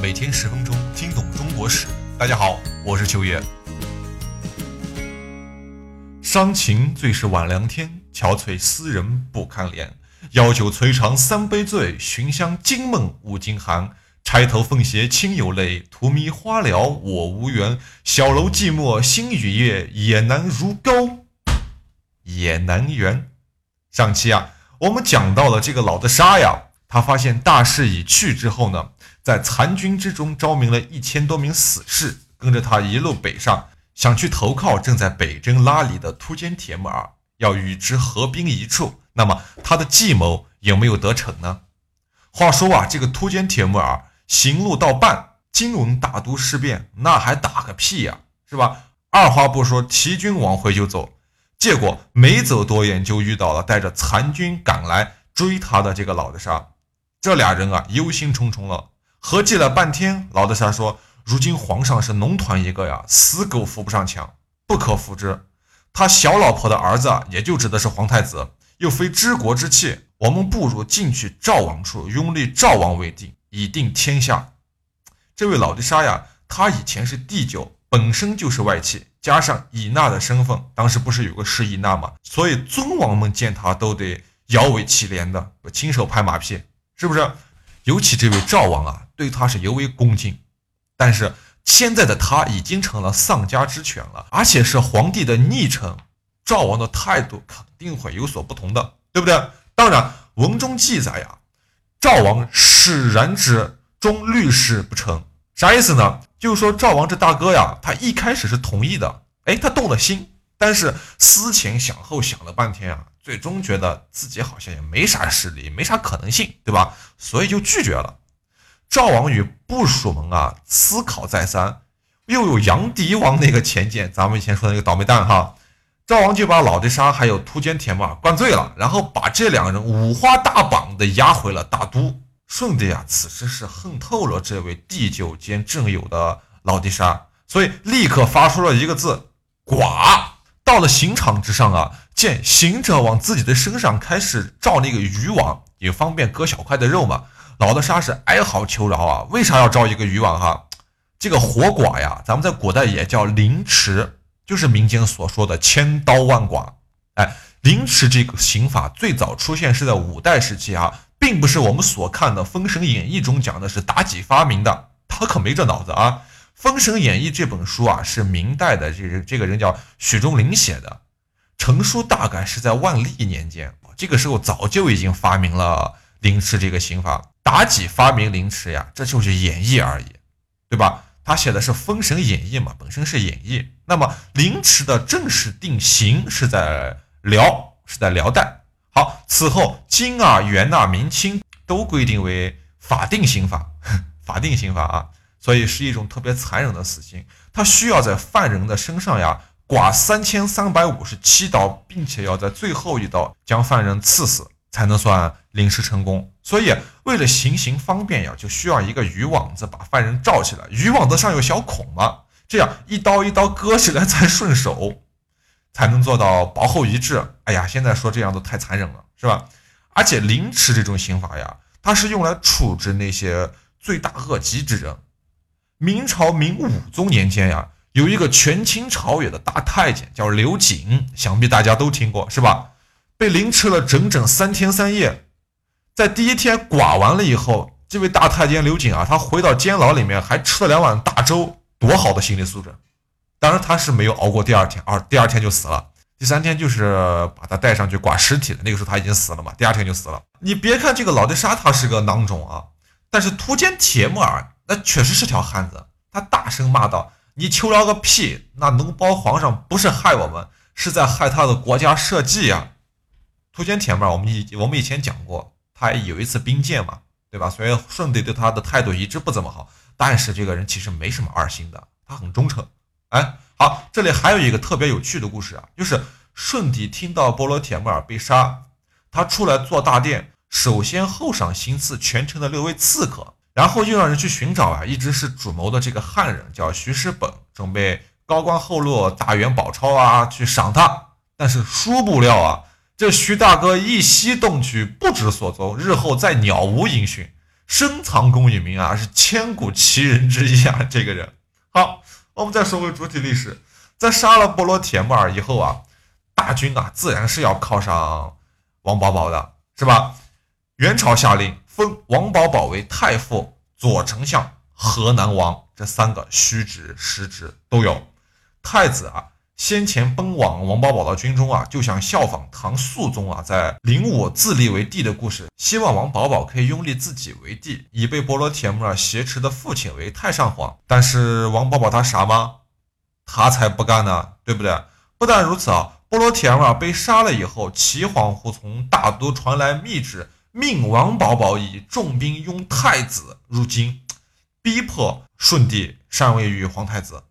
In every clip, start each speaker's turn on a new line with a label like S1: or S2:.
S1: 每天十分钟，听懂中国史。大家好，我是秋叶。伤情最是晚凉天，憔悴思人不堪怜。邀酒摧肠三杯醉，寻香惊梦五更寒。钗头凤斜亲有泪，荼蘼花了我无缘。小楼寂寞星雨夜，也难如钩，也难圆。上期啊，我们讲到了这个老的沙呀，他发现大势已去之后呢，在残军之中招明了一千多名死士，跟着他一路北上，想去投靠正在北征拉里的突厥铁木儿，要与之合兵一处。那么他的计谋有没有得逞呢？话说啊，这个突厥铁木儿行路到半，金文大都事变，那还打个屁呀，是吧？二话不说，提军往回就走。结果没走多远，就遇到了带着残军赶来追他的这个老的沙。这俩人啊，忧心忡忡了，合计了半天。老的沙说：“如今皇上是农团一个呀，死狗扶不上墙，不可扶之。他小老婆的儿子，也就指的是皇太子，又非知国之器，我们不如进去赵王处，拥立赵王为帝，以定天下。”这位老的沙呀，他以前是帝酒，本身就是外戚。加上以纳的身份，当时不是有个施以纳吗？所以尊王们见他都得摇尾乞怜的，亲手拍马屁，是不是？尤其这位赵王啊，对他是尤为恭敬。但是现在的他已经成了丧家之犬了，而且是皇帝的昵称，赵王的态度肯定会有所不同的，对不对？当然，文中记载呀，赵王使然之，终律事不成。啥意思呢？就是说赵王这大哥呀，他一开始是同意的，哎，他动了心，但是思前想后想了半天啊，最终觉得自己好像也没啥实力，没啥可能性，对吧？所以就拒绝了。赵王与部属们啊，思考再三，又有杨迪王那个前见，咱们以前说的那个倒霉蛋哈，赵王就把老的沙还有突间铁木儿灌醉了，然后把这两个人五花大绑的押回了大都。舜帝啊，此时是恨透了这位地久兼正友的老地沙，所以立刻发出了一个字“剐”。到了刑场之上啊，见行者往自己的身上开始罩那个渔网，也方便割小块的肉嘛。老的沙是哀嚎求饶啊，为啥要招一个渔网哈？这个活剐呀，咱们在古代也叫凌迟，就是民间所说的千刀万剐。哎，凌迟这个刑法最早出现是在五代时期啊。并不是我们所看的《封神演义》中讲的是妲己发明的，他可没这脑子啊！《封神演义》这本书啊，是明代的这人这个人叫许仲林写的，成书大概是在万历年间，这个时候早就已经发明了凌迟这个刑法。妲己发明凌迟呀，这就是演绎而已，对吧？他写的是《封神演义》嘛，本身是演绎。那么凌迟的正式定型是在辽，是在辽代。好，此后金啊、元啊、明清都规定为法定刑法，法定刑法啊，所以是一种特别残忍的死刑。他需要在犯人的身上呀剐三千三百五十七刀，并且要在最后一刀将犯人刺死，才能算凌迟成功。所以为了行刑方便呀，就需要一个渔网子把犯人罩起来。渔网子上有小孔嘛，这样一刀一刀割起来 才顺手。才能做到薄厚一致。哎呀，现在说这样都太残忍了，是吧？而且凌迟这种刑罚呀，它是用来处置那些罪大恶极之人。明朝明武宗年间呀，有一个权倾朝野的大太监叫刘瑾，想必大家都听过，是吧？被凌迟了整整三天三夜，在第一天剐完了以后，这位大太监刘瑾啊，他回到监牢里面还吃了两碗大粥，多好的心理素质！当然他是没有熬过第二天，啊，第二天就死了。第三天就是把他带上去剐尸体的，那个时候他已经死了嘛，第二天就死了。你别看这个老的沙他是个囊肿啊，但是突厥铁木儿那确实是条汉子。他大声骂道：“你求饶个屁！那脓包皇上不是害我们，是在害他的国家社稷呀！”突厥铁木儿，我们以我们以前讲过，他有一次兵谏嘛，对吧？所以舜帝对他的态度一直不怎么好，但是这个人其实没什么二心的，他很忠诚。哎，好，这里还有一个特别有趣的故事啊，就是舜帝听到波罗铁木儿被杀，他出来做大殿，首先后赏行刺全城的六位刺客，然后又让人去寻找啊，一直是主谋的这个汉人叫徐师本，准备高官厚禄、大元宝钞啊去赏他，但是殊不料啊，这徐大哥一夕动去，不知所踪，日后再鸟无音讯。深藏功与名啊，是千古奇人之一啊。这个人，好，我们再说回主体历史，在杀了波罗铁木儿以后啊，大军啊自然是要靠上王保保的，是吧？元朝下令封王保保为太傅、左丞相、河南王，这三个虚职实职都有。太子啊。先前奔往王保保的军中啊，就想效仿唐肃宗啊，在灵武自立为帝的故事，希望王保保可以拥立自己为帝，以被波罗铁木儿挟持的父亲为太上皇。但是王保保他傻吗？他才不干呢，对不对？不但如此啊，波罗铁木儿被杀了以后，齐皇后从大都传来密旨，命王保保以重兵拥太子入京，逼迫顺帝禅位于皇太子。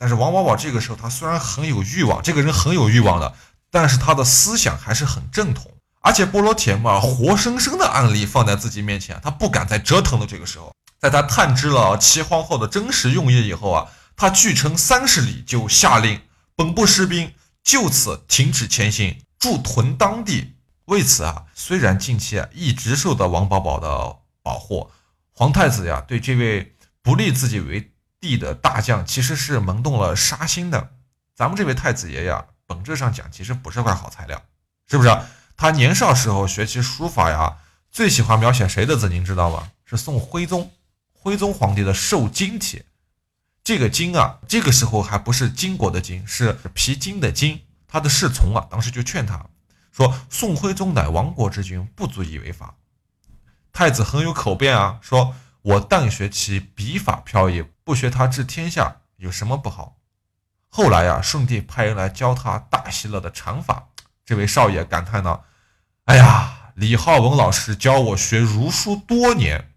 S1: 但是王保保这个时候，他虽然很有欲望，这个人很有欲望的，但是他的思想还是很正统。而且波罗铁木儿活生生的案例放在自己面前，他不敢再折腾了。这个时候，在他探知了齐皇后的真实用意以后啊，他距城三十里就下令本部士兵就此停止前行，驻屯当地。为此啊，虽然近期啊一直受到王保保的保护，皇太子呀对这位不立自己为。帝的大将其实是萌动了杀心的，咱们这位太子爷呀，本质上讲其实不是块好材料，是不是？他年少时候学习书法呀，最喜欢描写谁的字？您知道吗？是宋徽宗，徽宗皇帝的瘦金体。这个金啊，这个时候还不是金国的金，是皮筋的筋。他的侍从啊，当时就劝他说：“宋徽宗乃亡国之君，不足以为法。”太子很有口辩啊，说。我但学其笔法飘逸，不学他治天下，有什么不好？后来呀，顺帝派人来教他大喜乐的禅法。这位少爷感叹道：“哎呀，李浩文老师教我学儒书多年，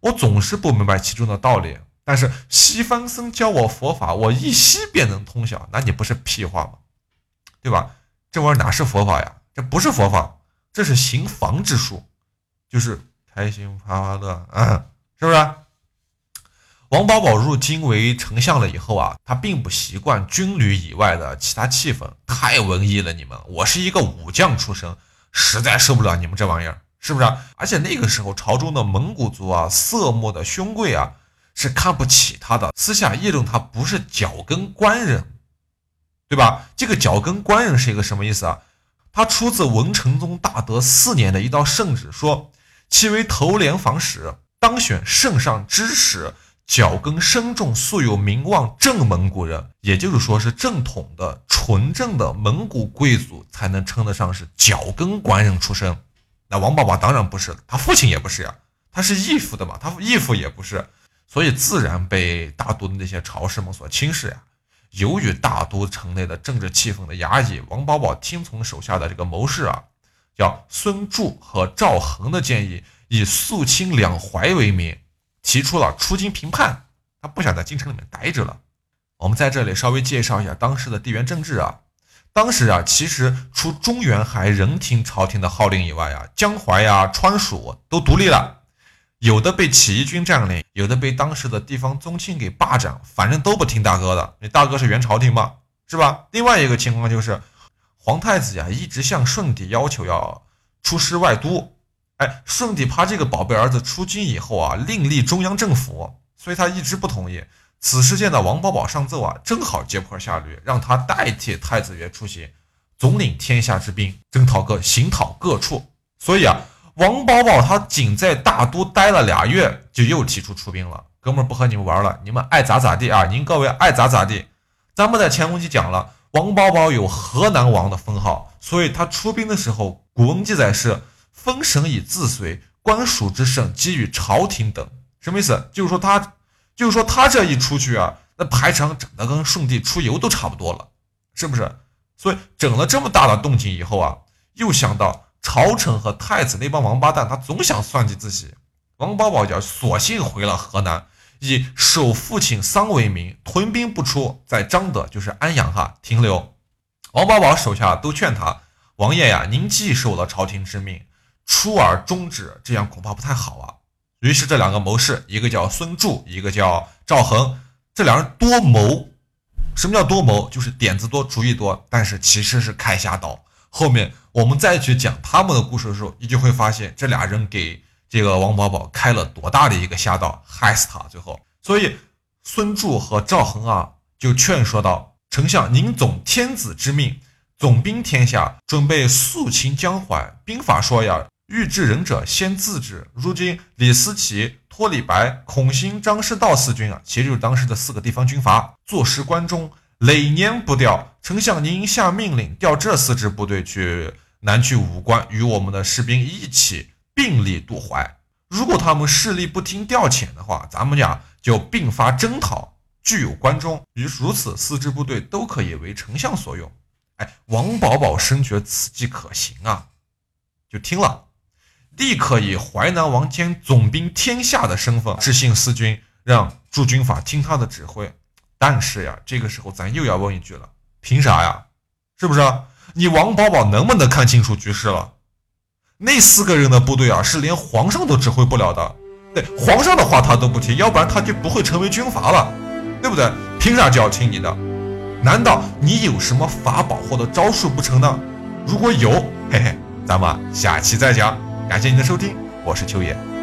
S1: 我总是不明白其中的道理。但是西方僧教我佛法，我一吸便能通晓。那你不是屁话吗？对吧？这玩意儿哪是佛法呀？这不是佛法，这是行房之术，就是开心发发乐啊。”是不是？王保保入京为丞相了以后啊，他并不习惯军旅以外的其他气氛，太文艺了。你们，我是一个武将出身，实在受不了你们这玩意儿，是不是？而且那个时候朝中的蒙古族啊、色目的兄贵啊，是看不起他的，私下议论他不是脚跟官人，对吧？这个脚跟官人是一个什么意思啊？他出自文成宗大德四年的一道圣旨，说其为头连防使。当选圣上之时，脚跟深重、素有名望正蒙古人，也就是说是正统的、纯正的蒙古贵族，才能称得上是脚跟官人出身。那王宝宝当然不是，他父亲也不是呀，他是义父的嘛，他义父也不是，所以自然被大都的那些朝士们所轻视呀。由于大都城内的政治气氛的压抑，王宝宝听从手下的这个谋士啊，叫孙柱和赵恒的建议。以肃清两淮为名，提出了出京平叛。他不想在京城里面待着了。我们在这里稍微介绍一下当时的地缘政治啊。当时啊，其实除中原还仍听朝廷的号令以外啊，江淮呀、川蜀都独立了。有的被起义军占领，有的被当时的地方宗亲给霸占，反正都不听大哥的。你大哥是元朝廷嘛，是吧？另外一个情况就是，皇太子呀一直向顺帝要求要出师外都。哎，顺帝怕这个宝贝儿子出京以后啊，另立中央政府，所以他一直不同意。此时见到王保保上奏啊，正好接坡下驴，让他代替太子爷出行，总领天下之兵，征讨各行讨各处。所以啊，王保保他仅在大都待了俩月，就又提出出兵了。哥们儿不和你们玩了，你们爱咋咋地啊！您各位爱咋咋地。咱们在前文集讲了，王保保有河南王的封号，所以他出兵的时候，古文记载是。封神以自随，官属之盛给予朝廷等，什么意思？就是说他，就是说他这一出去啊，那排场整的跟顺帝出游都差不多了，是不是？所以整了这么大的动静以后啊，又想到朝臣和太子那帮王八蛋，他总想算计自己。王保保就索性回了河南，以守父亲丧为名，屯兵不出，在张德就是安阳哈停留。王保保手下都劝他，王爷呀，您既受了朝廷之命。出而终止，这样恐怕不太好啊。于是这两个谋士，一个叫孙柱，一个叫赵恒，这两人多谋。什么叫多谋？就是点子多，主意多，但是其实是开瞎刀。后面我们再去讲他们的故事的时候，你就会发现这俩人给这个王宝宝开了多大的一个瞎道，害死他最后。所以孙柱和赵恒啊就劝说道：“丞相，您总天子之命，总兵天下，准备肃清江淮。兵法说呀，欲治人者先自治。如今李思齐、托李白、孔兴、张师道四军啊，其实就是当时的四个地方军阀，坐实关中，累年不调。丞相您下命令调这四支部队去南去武关，与我们的士兵一起并力渡淮。如果他们势力不听调遣的话，咱们呀就并发征讨，据有关中。于如此，四支部队都可以为丞相所用。哎，王保保深觉此计可行啊，就听了。立刻以淮南王兼总兵天下的身份致信四军，让驻军法听他的指挥。但是呀，这个时候咱又要问一句了：凭啥呀？是不是？你王保保能不能看清楚局势了？那四个人的部队啊，是连皇上都指挥不了的。对，皇上的话他都不听，要不然他就不会成为军阀了，对不对？凭啥就要听你的？难道你有什么法宝或者招数不成呢？如果有，嘿嘿，咱们下期再讲。感谢您的收听，我是秋野。